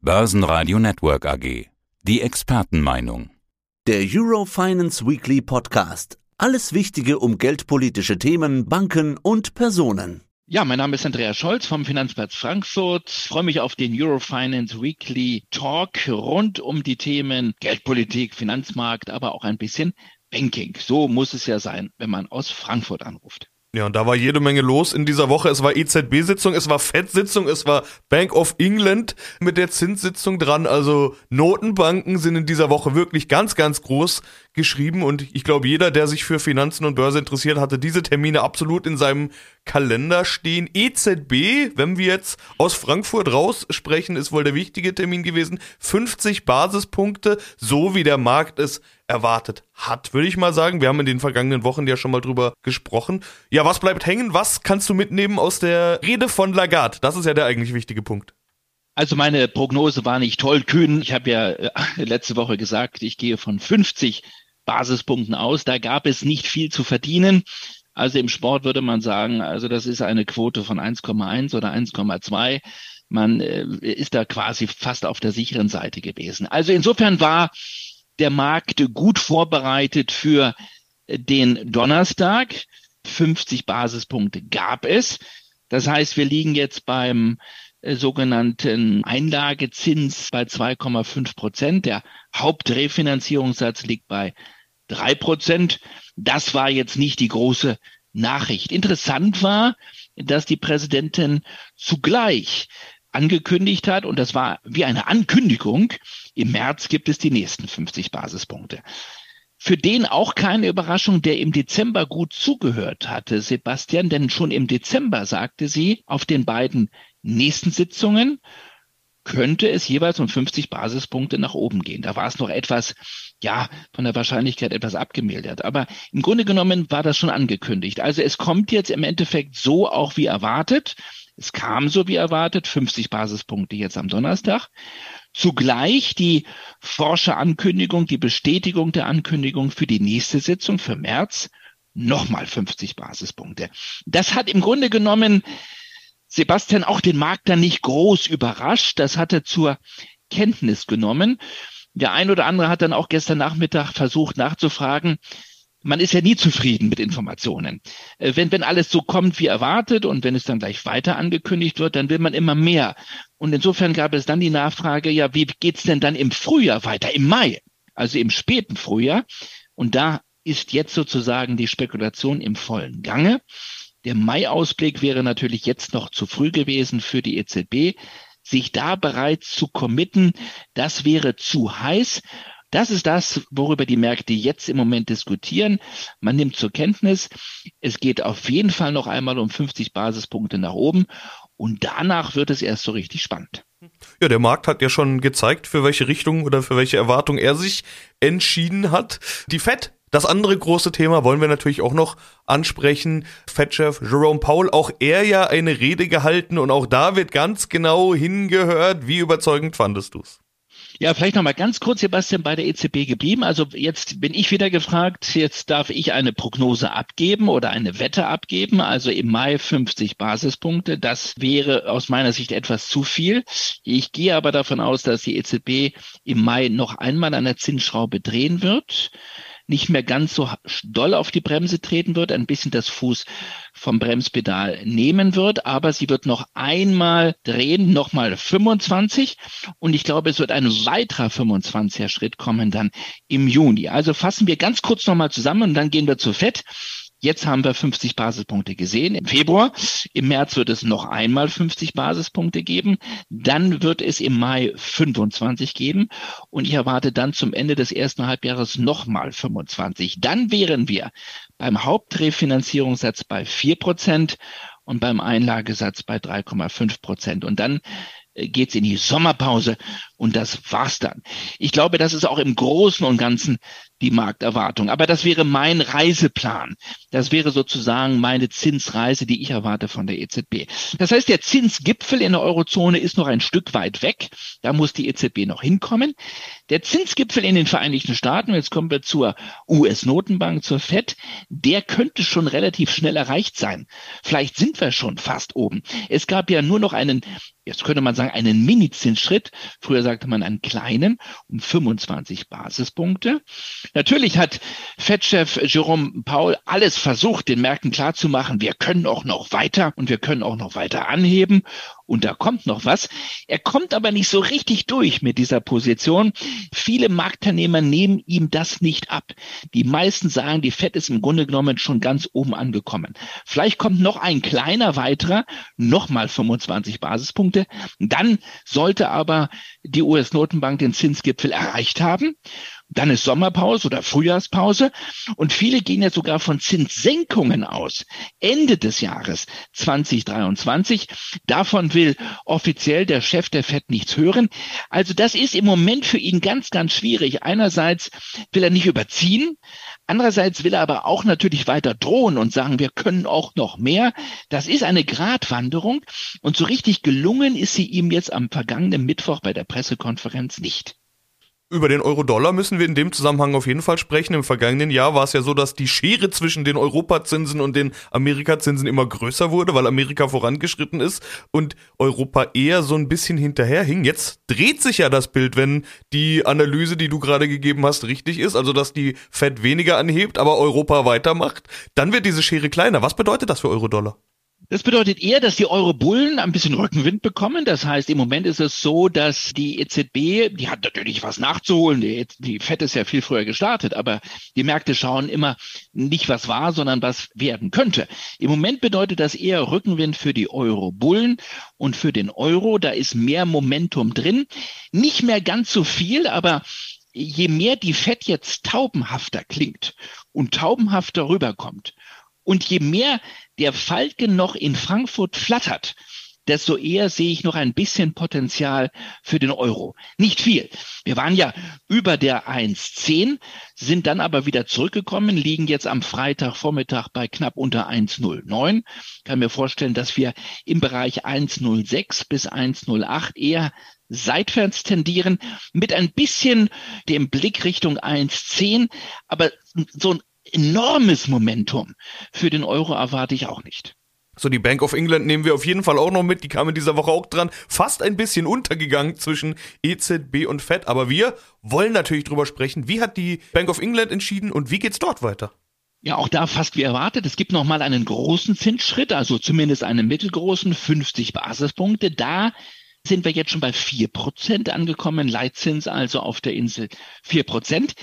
Börsenradio Network AG. Die Expertenmeinung. Der Eurofinance Weekly Podcast. Alles Wichtige um geldpolitische Themen, Banken und Personen. Ja, mein Name ist Andreas Scholz vom Finanzplatz Frankfurt. Ich freue mich auf den Eurofinance Weekly Talk rund um die Themen Geldpolitik, Finanzmarkt, aber auch ein bisschen Banking. So muss es ja sein, wenn man aus Frankfurt anruft. Ja, und da war jede Menge los in dieser Woche. Es war EZB-Sitzung, es war FED-Sitzung, es war Bank of England mit der Zinssitzung dran. Also Notenbanken sind in dieser Woche wirklich ganz, ganz groß geschrieben. Und ich glaube, jeder, der sich für Finanzen und Börse interessiert, hatte diese Termine absolut in seinem Kalender stehen. EZB, wenn wir jetzt aus Frankfurt raus sprechen, ist wohl der wichtige Termin gewesen. 50 Basispunkte, so wie der Markt es erwartet hat, würde ich mal sagen. Wir haben in den vergangenen Wochen ja schon mal drüber gesprochen. Ja, was bleibt hängen? Was kannst du mitnehmen aus der Rede von Lagarde? Das ist ja der eigentlich wichtige Punkt. Also meine Prognose war nicht toll kühn. Ich habe ja äh, letzte Woche gesagt, ich gehe von 50 Basispunkten aus. Da gab es nicht viel zu verdienen. Also im Sport würde man sagen, also das ist eine Quote von 1,1 oder 1,2. Man äh, ist da quasi fast auf der sicheren Seite gewesen. Also insofern war der Markt gut vorbereitet für den Donnerstag. 50 Basispunkte gab es. Das heißt, wir liegen jetzt beim äh, sogenannten Einlagezins bei 2,5 Prozent. Der Hauptrefinanzierungssatz liegt bei drei Prozent. Das war jetzt nicht die große Nachricht. Interessant war, dass die Präsidentin zugleich angekündigt hat, und das war wie eine Ankündigung, im März gibt es die nächsten 50 Basispunkte. Für den auch keine Überraschung, der im Dezember gut zugehört hatte, Sebastian, denn schon im Dezember sagte sie, auf den beiden nächsten Sitzungen könnte es jeweils um 50 Basispunkte nach oben gehen. Da war es noch etwas, ja, von der Wahrscheinlichkeit etwas abgemildert. Aber im Grunde genommen war das schon angekündigt. Also es kommt jetzt im Endeffekt so auch wie erwartet. Es kam so wie erwartet, 50 Basispunkte jetzt am Donnerstag. Zugleich die Forscherankündigung, die Bestätigung der Ankündigung für die nächste Sitzung für März nochmal 50 Basispunkte. Das hat im Grunde genommen Sebastian auch den Markt dann nicht groß überrascht. Das hat er zur Kenntnis genommen. Der ein oder andere hat dann auch gestern Nachmittag versucht nachzufragen, man ist ja nie zufrieden mit Informationen. Äh, wenn, wenn alles so kommt wie erwartet und wenn es dann gleich weiter angekündigt wird, dann will man immer mehr. Und insofern gab es dann die Nachfrage, ja, wie geht's denn dann im Frühjahr weiter, im Mai, also im späten Frühjahr? Und da ist jetzt sozusagen die Spekulation im vollen Gange. Der Mai-Ausblick wäre natürlich jetzt noch zu früh gewesen für die EZB. Sich da bereits zu committen, das wäre zu heiß. Das ist das, worüber die Märkte jetzt im Moment diskutieren. Man nimmt zur Kenntnis, es geht auf jeden Fall noch einmal um 50 Basispunkte nach oben und danach wird es erst so richtig spannend. Ja, der Markt hat ja schon gezeigt, für welche Richtung oder für welche Erwartung er sich entschieden hat. Die Fed das andere große Thema wollen wir natürlich auch noch ansprechen. Fed-Chef Jerome Powell, auch er ja eine Rede gehalten und auch da wird ganz genau hingehört. Wie überzeugend fandest du's? Ja, vielleicht noch mal ganz kurz, Sebastian, bei der EZB geblieben. Also jetzt bin ich wieder gefragt, jetzt darf ich eine Prognose abgeben oder eine Wette abgeben. Also im Mai 50 Basispunkte. Das wäre aus meiner Sicht etwas zu viel. Ich gehe aber davon aus, dass die EZB im Mai noch einmal an der Zinsschraube drehen wird nicht mehr ganz so doll auf die Bremse treten wird, ein bisschen das Fuß vom Bremspedal nehmen wird, aber sie wird noch einmal drehen, nochmal 25 und ich glaube, es wird ein weiterer 25er Schritt kommen dann im Juni. Also fassen wir ganz kurz nochmal zusammen und dann gehen wir zu FED. Jetzt haben wir 50 Basispunkte gesehen im Februar. Im März wird es noch einmal 50 Basispunkte geben. Dann wird es im Mai 25 geben. Und ich erwarte dann zum Ende des ersten Halbjahres nochmal 25. Dann wären wir beim Hauptrefinanzierungssatz bei 4 Prozent und beim Einlagesatz bei 3,5 Prozent. Und dann äh, geht's in die Sommerpause und das war's dann. Ich glaube, das ist auch im Großen und Ganzen die Markterwartung. Aber das wäre mein Reiseplan. Das wäre sozusagen meine Zinsreise, die ich erwarte von der EZB. Das heißt, der Zinsgipfel in der Eurozone ist noch ein Stück weit weg. Da muss die EZB noch hinkommen. Der Zinsgipfel in den Vereinigten Staaten, jetzt kommen wir zur US-Notenbank, zur FED, der könnte schon relativ schnell erreicht sein. Vielleicht sind wir schon fast oben. Es gab ja nur noch einen jetzt könnte man sagen, einen Mini-Zinsschritt. Früher sagte man einen kleinen um 25 Basispunkte. Natürlich hat Fed-Chef Jerome Paul alles versucht, den Märkten klarzumachen, wir können auch noch weiter und wir können auch noch weiter anheben und da kommt noch was. Er kommt aber nicht so richtig durch mit dieser Position. Viele Marktteilnehmer nehmen ihm das nicht ab. Die meisten sagen, die Fed ist im Grunde genommen schon ganz oben angekommen. Vielleicht kommt noch ein kleiner weiterer, nochmal 25 Basispunkte. Dann sollte aber die US-Notenbank den Zinsgipfel erreicht haben. Dann ist Sommerpause oder Frühjahrspause und viele gehen jetzt sogar von Zinssenkungen aus. Ende des Jahres 2023. Davon will offiziell der Chef der FED nichts hören. Also das ist im Moment für ihn ganz, ganz schwierig. Einerseits will er nicht überziehen. Andererseits will er aber auch natürlich weiter drohen und sagen, wir können auch noch mehr. Das ist eine Gratwanderung und so richtig gelungen ist sie ihm jetzt am vergangenen Mittwoch bei der Pressekonferenz nicht. Über den Euro-Dollar müssen wir in dem Zusammenhang auf jeden Fall sprechen. Im vergangenen Jahr war es ja so, dass die Schere zwischen den Europazinsen und den Amerikazinsen immer größer wurde, weil Amerika vorangeschritten ist und Europa eher so ein bisschen hinterherhing. Jetzt dreht sich ja das Bild, wenn die Analyse, die du gerade gegeben hast, richtig ist, also dass die Fed weniger anhebt, aber Europa weitermacht. Dann wird diese Schere kleiner. Was bedeutet das für Euro-Dollar? Das bedeutet eher, dass die Euro-Bullen ein bisschen Rückenwind bekommen. Das heißt, im Moment ist es so, dass die EZB, die hat natürlich was nachzuholen. Die, die FED ist ja viel früher gestartet, aber die Märkte schauen immer nicht, was war, sondern was werden könnte. Im Moment bedeutet das eher Rückenwind für die Euro-Bullen und für den Euro. Da ist mehr Momentum drin. Nicht mehr ganz so viel, aber je mehr die FED jetzt taubenhafter klingt und taubenhafter rüberkommt und je mehr der Falke noch in Frankfurt flattert, desto eher sehe ich noch ein bisschen Potenzial für den Euro. Nicht viel. Wir waren ja über der 1,10, sind dann aber wieder zurückgekommen, liegen jetzt am Freitagvormittag bei knapp unter 1,09. Kann mir vorstellen, dass wir im Bereich 1,06 bis 1,08 eher seitwärts tendieren, mit ein bisschen dem Blick Richtung 1,10, aber so ein enormes Momentum für den Euro erwarte ich auch nicht. So, die Bank of England nehmen wir auf jeden Fall auch noch mit. Die kam in dieser Woche auch dran. Fast ein bisschen untergegangen zwischen EZB und Fed. Aber wir wollen natürlich drüber sprechen. Wie hat die Bank of England entschieden und wie geht's dort weiter? Ja, auch da fast wie erwartet. Es gibt nochmal einen großen Zinsschritt, also zumindest einen mittelgroßen, 50 Basispunkte. Da sind wir jetzt schon bei vier Prozent angekommen. Leitzins also auf der Insel vier Prozent.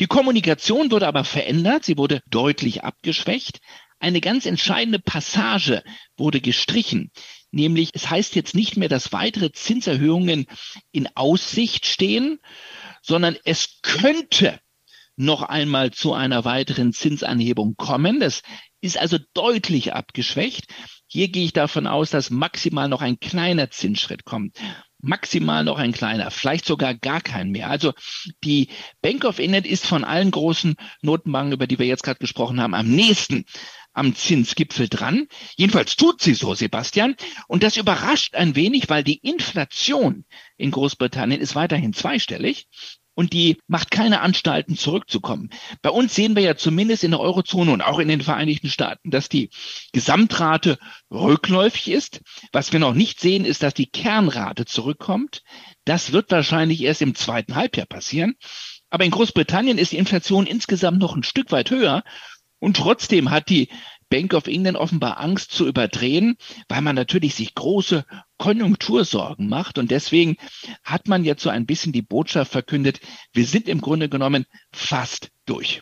Die Kommunikation wurde aber verändert, sie wurde deutlich abgeschwächt. Eine ganz entscheidende Passage wurde gestrichen, nämlich es heißt jetzt nicht mehr, dass weitere Zinserhöhungen in Aussicht stehen, sondern es könnte noch einmal zu einer weiteren Zinsanhebung kommen. Das ist also deutlich abgeschwächt. Hier gehe ich davon aus, dass maximal noch ein kleiner Zinsschritt kommt maximal noch ein kleiner, vielleicht sogar gar kein mehr. Also die Bank of England ist von allen großen Notenbanken, über die wir jetzt gerade gesprochen haben, am nächsten am Zinsgipfel dran. Jedenfalls tut sie so, Sebastian. Und das überrascht ein wenig, weil die Inflation in Großbritannien ist weiterhin zweistellig und die macht keine Anstalten zurückzukommen. Bei uns sehen wir ja zumindest in der Eurozone und auch in den Vereinigten Staaten, dass die Gesamtrate rückläufig ist. Was wir noch nicht sehen, ist, dass die Kernrate zurückkommt. Das wird wahrscheinlich erst im zweiten Halbjahr passieren. Aber in Großbritannien ist die Inflation insgesamt noch ein Stück weit höher. Und trotzdem hat die Bank of England offenbar Angst zu überdrehen, weil man natürlich sich große Konjunktursorgen macht. Und deswegen hat man jetzt so ein bisschen die Botschaft verkündet, wir sind im Grunde genommen fast durch.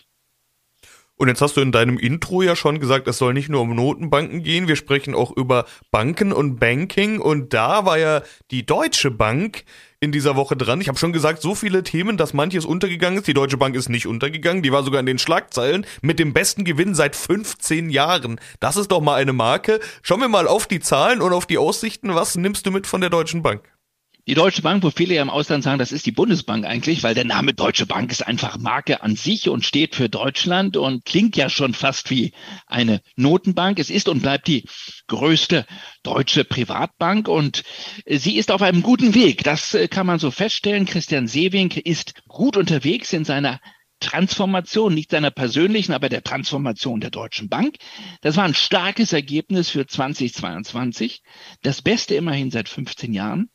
Und jetzt hast du in deinem Intro ja schon gesagt, es soll nicht nur um Notenbanken gehen, wir sprechen auch über Banken und Banking. Und da war ja die Deutsche Bank in dieser Woche dran. Ich habe schon gesagt, so viele Themen, dass manches untergegangen ist. Die Deutsche Bank ist nicht untergegangen, die war sogar in den Schlagzeilen mit dem besten Gewinn seit 15 Jahren. Das ist doch mal eine Marke. Schauen wir mal auf die Zahlen und auf die Aussichten. Was nimmst du mit von der Deutschen Bank? Die Deutsche Bank, wo viele ja im Ausland sagen, das ist die Bundesbank eigentlich, weil der Name Deutsche Bank ist einfach Marke an sich und steht für Deutschland und klingt ja schon fast wie eine Notenbank. Es ist und bleibt die größte deutsche Privatbank und sie ist auf einem guten Weg. Das äh, kann man so feststellen. Christian Sewing ist gut unterwegs in seiner Transformation, nicht seiner persönlichen, aber der Transformation der Deutschen Bank. Das war ein starkes Ergebnis für 2022. Das Beste immerhin seit 15 Jahren.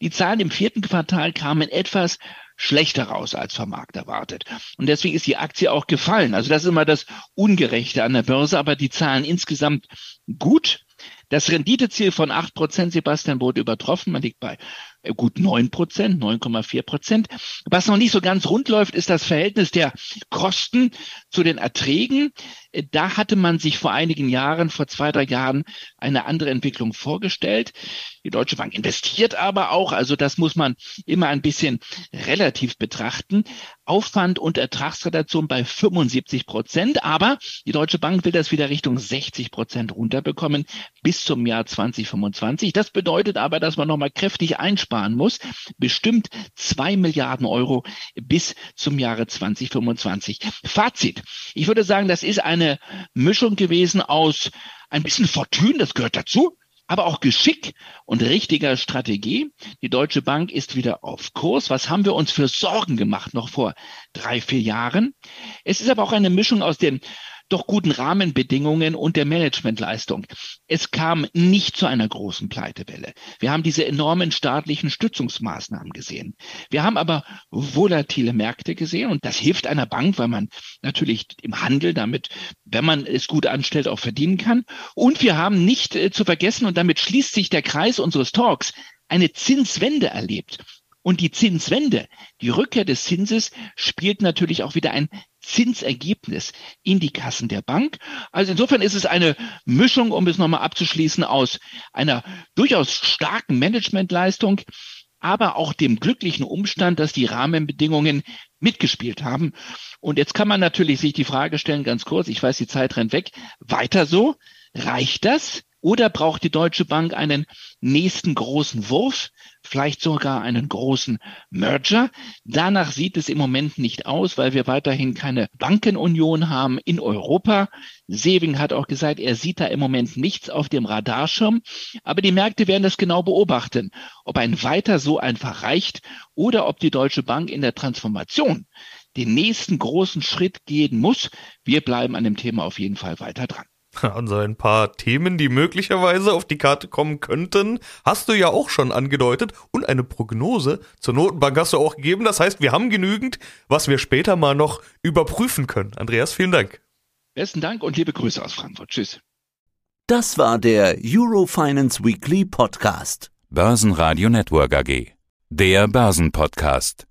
Die Zahlen im vierten Quartal kamen etwas schlechter raus als vom Markt erwartet. Und deswegen ist die Aktie auch gefallen. Also das ist immer das Ungerechte an der Börse, aber die Zahlen insgesamt gut. Das Renditeziel von acht Prozent, Sebastian, wurde übertroffen. Man liegt bei gut neun Prozent, 9,4 Prozent. Was noch nicht so ganz rund läuft, ist das Verhältnis der Kosten zu den Erträgen. Da hatte man sich vor einigen Jahren, vor zwei, drei Jahren, eine andere Entwicklung vorgestellt. Die Deutsche Bank investiert aber auch, also das muss man immer ein bisschen relativ betrachten. Aufwand und Ertragsredaktion bei 75 Prozent, aber die Deutsche Bank will das wieder Richtung 60 Prozent runterbekommen bis zum Jahr 2025. Das bedeutet aber, dass man nochmal kräftig einsparen muss, bestimmt zwei Milliarden Euro bis zum Jahre 2025. Fazit. Ich würde sagen, das ist eine Mischung gewesen aus ein bisschen Fortune, das gehört dazu, aber auch Geschick und richtiger Strategie. Die Deutsche Bank ist wieder auf Kurs. Was haben wir uns für Sorgen gemacht noch vor drei, vier Jahren? Es ist aber auch eine Mischung aus dem doch guten Rahmenbedingungen und der Managementleistung. Es kam nicht zu einer großen Pleitewelle. Wir haben diese enormen staatlichen Stützungsmaßnahmen gesehen. Wir haben aber volatile Märkte gesehen und das hilft einer Bank, weil man natürlich im Handel damit, wenn man es gut anstellt, auch verdienen kann. Und wir haben nicht äh, zu vergessen, und damit schließt sich der Kreis unseres Talks, eine Zinswende erlebt. Und die Zinswende, die Rückkehr des Zinses spielt natürlich auch wieder ein Zinsergebnis in die Kassen der Bank. Also insofern ist es eine Mischung, um es nochmal abzuschließen, aus einer durchaus starken Managementleistung, aber auch dem glücklichen Umstand, dass die Rahmenbedingungen mitgespielt haben. Und jetzt kann man natürlich sich die Frage stellen, ganz kurz, ich weiß, die Zeit rennt weg, weiter so? Reicht das? Oder braucht die Deutsche Bank einen nächsten großen Wurf, vielleicht sogar einen großen Merger? Danach sieht es im Moment nicht aus, weil wir weiterhin keine Bankenunion haben in Europa. Seving hat auch gesagt, er sieht da im Moment nichts auf dem Radarschirm. Aber die Märkte werden das genau beobachten, ob ein weiter so einfach reicht oder ob die Deutsche Bank in der Transformation den nächsten großen Schritt gehen muss. Wir bleiben an dem Thema auf jeden Fall weiter dran. Also ein paar Themen, die möglicherweise auf die Karte kommen könnten, hast du ja auch schon angedeutet und eine Prognose zur Notenbank hast du auch gegeben. Das heißt, wir haben genügend, was wir später mal noch überprüfen können. Andreas, vielen Dank. Besten Dank und liebe Grüße aus Frankfurt. Tschüss. Das war der Eurofinance Weekly Podcast. Börsenradio Network AG. Der Börsenpodcast.